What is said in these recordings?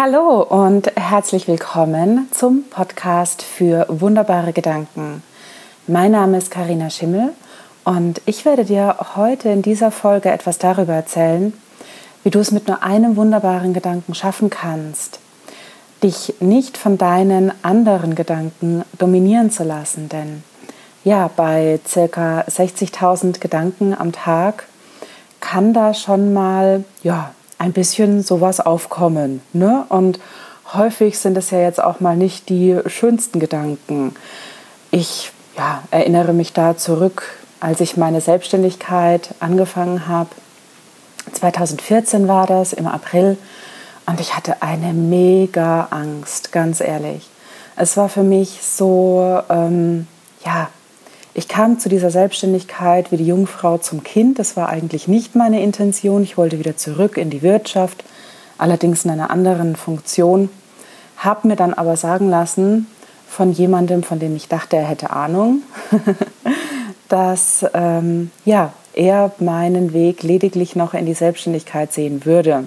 Hallo und herzlich willkommen zum Podcast für wunderbare Gedanken. Mein Name ist Karina Schimmel und ich werde dir heute in dieser Folge etwas darüber erzählen, wie du es mit nur einem wunderbaren Gedanken schaffen kannst, dich nicht von deinen anderen Gedanken dominieren zu lassen, denn ja, bei circa 60.000 Gedanken am Tag kann da schon mal ja, ein bisschen sowas aufkommen. Ne? Und häufig sind es ja jetzt auch mal nicht die schönsten Gedanken. Ich ja, erinnere mich da zurück, als ich meine Selbstständigkeit angefangen habe. 2014 war das, im April. Und ich hatte eine mega Angst, ganz ehrlich. Es war für mich so, ähm, ja, ich kam zu dieser Selbstständigkeit wie die Jungfrau zum Kind. Das war eigentlich nicht meine Intention. Ich wollte wieder zurück in die Wirtschaft, allerdings in einer anderen Funktion. Habe mir dann aber sagen lassen von jemandem, von dem ich dachte, er hätte Ahnung, dass ähm, ja, er meinen Weg lediglich noch in die Selbstständigkeit sehen würde.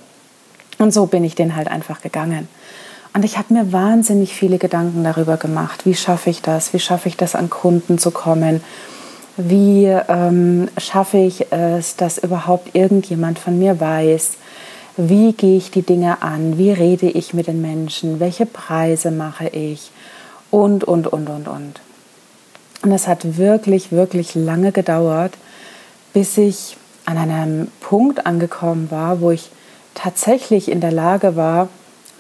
Und so bin ich den halt einfach gegangen. Und ich habe mir wahnsinnig viele Gedanken darüber gemacht, wie schaffe ich das, wie schaffe ich das, an Kunden zu kommen, wie ähm, schaffe ich es, dass überhaupt irgendjemand von mir weiß, wie gehe ich die Dinge an, wie rede ich mit den Menschen, welche Preise mache ich? Und, und, und, und, und. Und es hat wirklich, wirklich lange gedauert, bis ich an einem Punkt angekommen war, wo ich tatsächlich in der Lage war,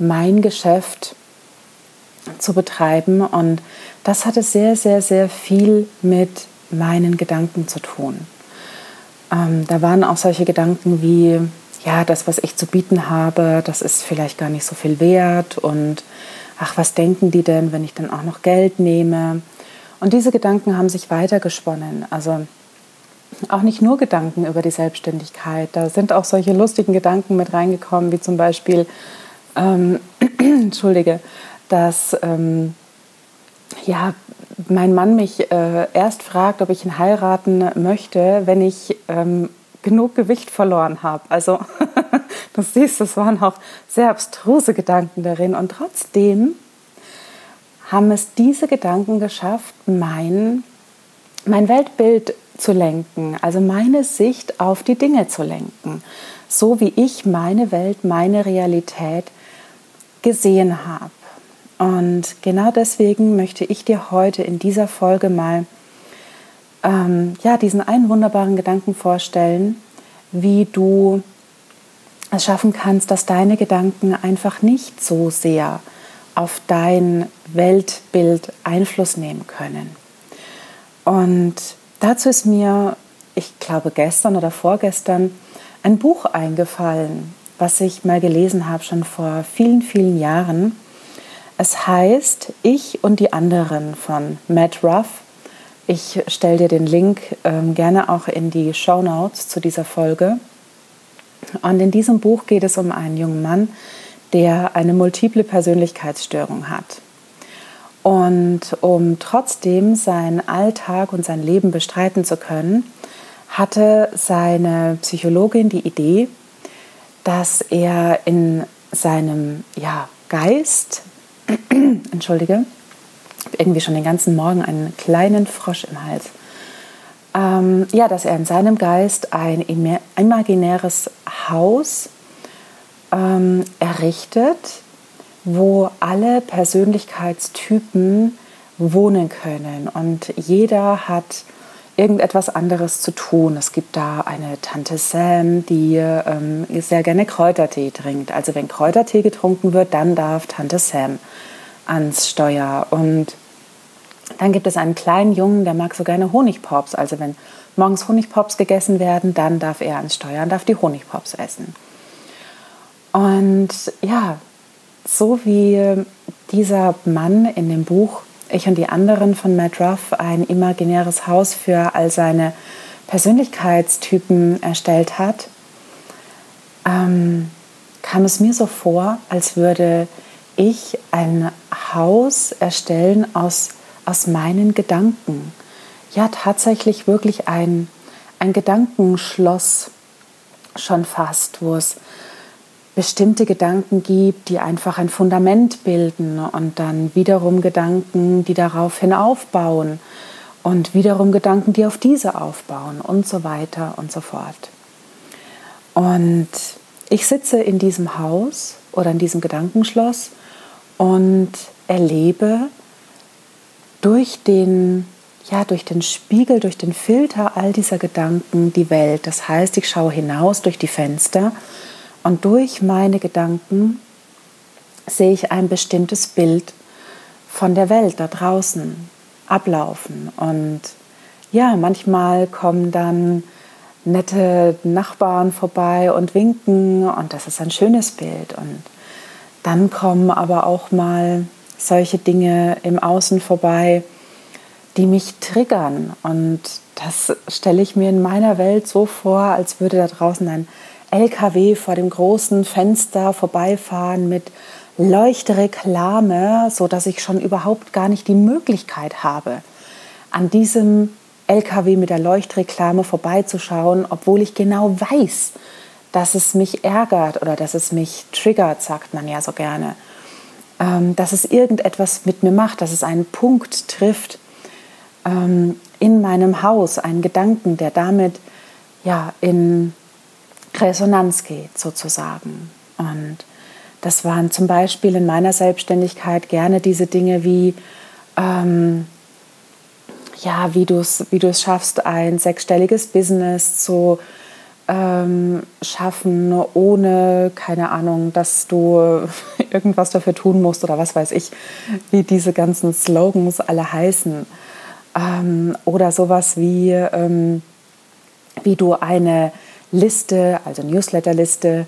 mein Geschäft zu betreiben. Und das hatte sehr, sehr, sehr viel mit meinen Gedanken zu tun. Ähm, da waren auch solche Gedanken wie, ja, das, was ich zu bieten habe, das ist vielleicht gar nicht so viel wert und ach, was denken die denn, wenn ich dann auch noch Geld nehme? Und diese Gedanken haben sich weitergesponnen. Also auch nicht nur Gedanken über die Selbstständigkeit, da sind auch solche lustigen Gedanken mit reingekommen, wie zum Beispiel, ähm, entschuldige, dass ähm, ja, mein Mann mich äh, erst fragt, ob ich ihn heiraten möchte, wenn ich ähm, genug Gewicht verloren habe. Also du siehst, das waren auch sehr abstruse Gedanken darin. Und trotzdem haben es diese Gedanken geschafft, mein, mein Weltbild zu lenken, also meine Sicht auf die Dinge zu lenken, so wie ich meine Welt, meine Realität gesehen habe. Und genau deswegen möchte ich dir heute in dieser Folge mal ähm, ja, diesen einen wunderbaren Gedanken vorstellen, wie du es schaffen kannst, dass deine Gedanken einfach nicht so sehr auf dein Weltbild Einfluss nehmen können. Und dazu ist mir, ich glaube gestern oder vorgestern, ein Buch eingefallen, was ich mal gelesen habe, schon vor vielen, vielen Jahren. Es heißt Ich und die anderen von Matt Ruff. Ich stelle dir den Link ähm, gerne auch in die Show Notes zu dieser Folge. Und in diesem Buch geht es um einen jungen Mann, der eine multiple Persönlichkeitsstörung hat. Und um trotzdem seinen Alltag und sein Leben bestreiten zu können, hatte seine Psychologin die Idee, dass er in seinem ja, Geist, entschuldige, irgendwie schon den ganzen Morgen einen kleinen Frosch im Hals, ähm, ja, dass er in seinem Geist ein imaginäres Haus ähm, errichtet, wo alle Persönlichkeitstypen wohnen können. Und jeder hat irgendetwas anderes zu tun. Es gibt da eine Tante Sam, die ähm, sehr gerne Kräutertee trinkt. Also wenn Kräutertee getrunken wird, dann darf Tante Sam ans Steuer. Und dann gibt es einen kleinen Jungen, der mag so gerne Honigpops. Also wenn morgens Honigpops gegessen werden, dann darf er ans Steuer und darf die Honigpops essen. Und ja, so wie dieser Mann in dem Buch ich und die anderen von Matt Ruff ein imaginäres Haus für all seine Persönlichkeitstypen erstellt hat, ähm, kam es mir so vor, als würde ich ein Haus erstellen aus, aus meinen Gedanken. Ja, tatsächlich wirklich ein, ein Gedankenschloss schon fast, wo es bestimmte Gedanken gibt, die einfach ein Fundament bilden und dann wiederum Gedanken, die daraufhin aufbauen und wiederum Gedanken, die auf diese aufbauen und so weiter und so fort. Und ich sitze in diesem Haus oder in diesem Gedankenschloss und erlebe durch den, ja, durch den Spiegel, durch den Filter all dieser Gedanken die Welt. Das heißt, ich schaue hinaus durch die Fenster und durch meine Gedanken sehe ich ein bestimmtes Bild von der Welt da draußen ablaufen. Und ja, manchmal kommen dann nette Nachbarn vorbei und winken und das ist ein schönes Bild. Und dann kommen aber auch mal solche Dinge im Außen vorbei, die mich triggern. Und das stelle ich mir in meiner Welt so vor, als würde da draußen ein LKW vor dem großen Fenster vorbeifahren mit Leuchtereklame, so dass ich schon überhaupt gar nicht die Möglichkeit habe, an diesem LKW mit der Leuchtreklame vorbeizuschauen, obwohl ich genau weiß, dass es mich ärgert oder dass es mich triggert, sagt man ja so gerne. Ähm, dass es irgendetwas mit mir macht, dass es einen Punkt trifft ähm, in meinem Haus, einen Gedanken, der damit ja in Resonanz geht sozusagen. Und das waren zum Beispiel in meiner Selbstständigkeit gerne diese Dinge wie, ähm, ja, wie du es wie schaffst, ein sechsstelliges Business zu ähm, schaffen, ohne, keine Ahnung, dass du irgendwas dafür tun musst oder was weiß ich, wie diese ganzen Slogans alle heißen. Ähm, oder sowas wie, ähm, wie du eine Liste, also Newsletterliste,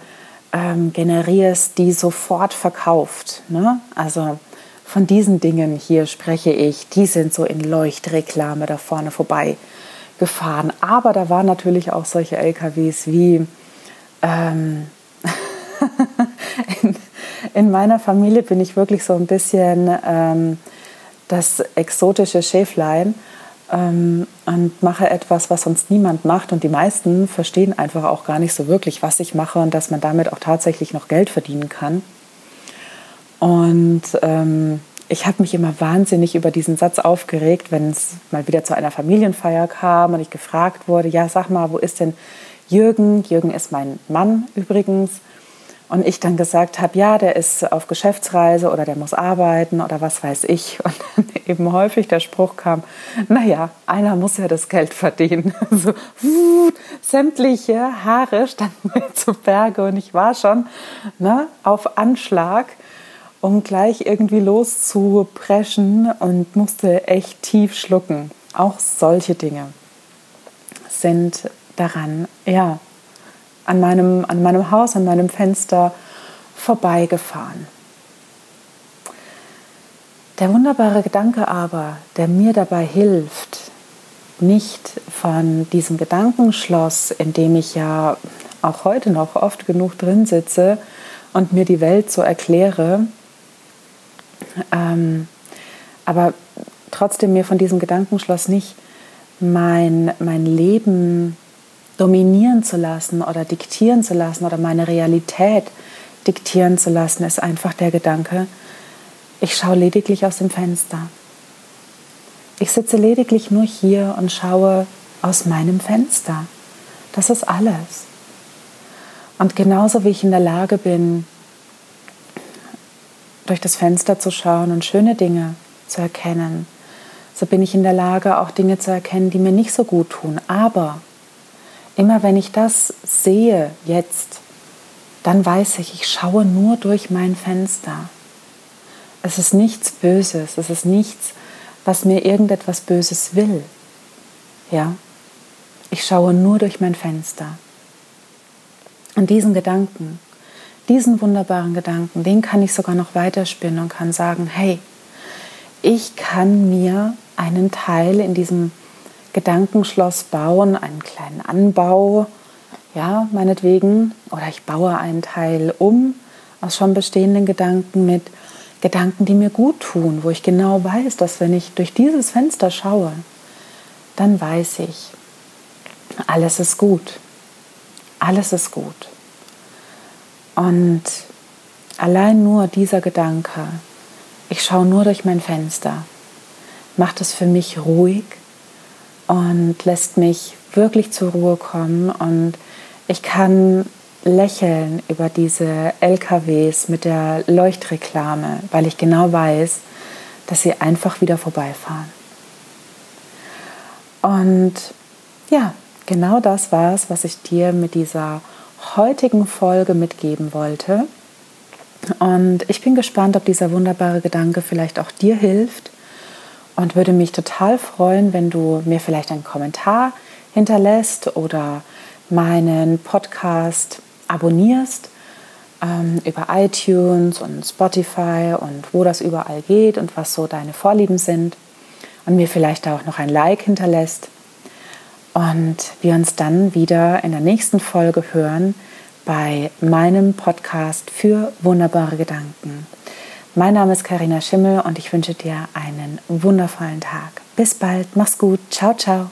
ähm, generierst, die sofort verkauft. Ne? Also von diesen Dingen hier spreche ich, die sind so in Leuchtreklame da vorne vorbei gefahren. Aber da waren natürlich auch solche LKWs wie ähm, in, in, meiner Familie bin ich wirklich so ein bisschen ähm, das exotische Schäflein ähm, und mache etwas, was sonst niemand macht. Und die meisten verstehen einfach auch gar nicht so wirklich, was ich mache und dass man damit auch tatsächlich noch Geld verdienen kann. Und ähm, ich habe mich immer wahnsinnig über diesen Satz aufgeregt, wenn es mal wieder zu einer Familienfeier kam und ich gefragt wurde, ja, sag mal, wo ist denn Jürgen? Jürgen ist mein Mann übrigens. Und ich dann gesagt habe, ja, der ist auf Geschäftsreise oder der muss arbeiten oder was weiß ich. Und dann eben häufig der Spruch kam, naja, einer muss ja das Geld verdienen. So, wuh, sämtliche Haare standen mir zu Berge und ich war schon ne, auf Anschlag, um gleich irgendwie loszupreschen und musste echt tief schlucken. Auch solche Dinge sind daran, ja, an meinem, an meinem Haus, an meinem Fenster vorbeigefahren. Der wunderbare Gedanke aber, der mir dabei hilft, nicht von diesem Gedankenschloss, in dem ich ja auch heute noch oft genug drin sitze und mir die Welt so erkläre, ähm, aber trotzdem mir von diesem Gedankenschloss nicht mein, mein Leben dominieren zu lassen oder diktieren zu lassen oder meine Realität diktieren zu lassen, ist einfach der Gedanke, ich schaue lediglich aus dem Fenster. Ich sitze lediglich nur hier und schaue aus meinem Fenster. Das ist alles. Und genauso wie ich in der Lage bin, durch das Fenster zu schauen und schöne Dinge zu erkennen, so bin ich in der Lage, auch Dinge zu erkennen, die mir nicht so gut tun. Aber Immer wenn ich das sehe jetzt, dann weiß ich, ich schaue nur durch mein Fenster. Es ist nichts Böses, es ist nichts, was mir irgendetwas Böses will. Ja? Ich schaue nur durch mein Fenster. Und diesen Gedanken, diesen wunderbaren Gedanken, den kann ich sogar noch weiterspinnen und kann sagen, hey, ich kann mir einen Teil in diesem Gedankenschloss bauen, einen kleinen Anbau, ja, meinetwegen, oder ich baue einen Teil um aus schon bestehenden Gedanken mit Gedanken, die mir gut tun, wo ich genau weiß, dass wenn ich durch dieses Fenster schaue, dann weiß ich, alles ist gut. Alles ist gut. Und allein nur dieser Gedanke, ich schaue nur durch mein Fenster, macht es für mich ruhig und lässt mich wirklich zur Ruhe kommen und ich kann lächeln über diese LKWs mit der Leuchtreklame, weil ich genau weiß, dass sie einfach wieder vorbeifahren. Und ja, genau das war es, was ich dir mit dieser heutigen Folge mitgeben wollte. Und ich bin gespannt, ob dieser wunderbare Gedanke vielleicht auch dir hilft und würde mich total freuen, wenn du mir vielleicht einen Kommentar hinterlässt oder meinen Podcast abonnierst ähm, über iTunes und Spotify und wo das überall geht und was so deine Vorlieben sind und mir vielleicht auch noch ein Like hinterlässt und wir uns dann wieder in der nächsten Folge hören bei meinem Podcast für wunderbare Gedanken. Mein Name ist Karina Schimmel und ich wünsche dir einen wundervollen Tag. Bis bald, mach's gut, ciao, ciao.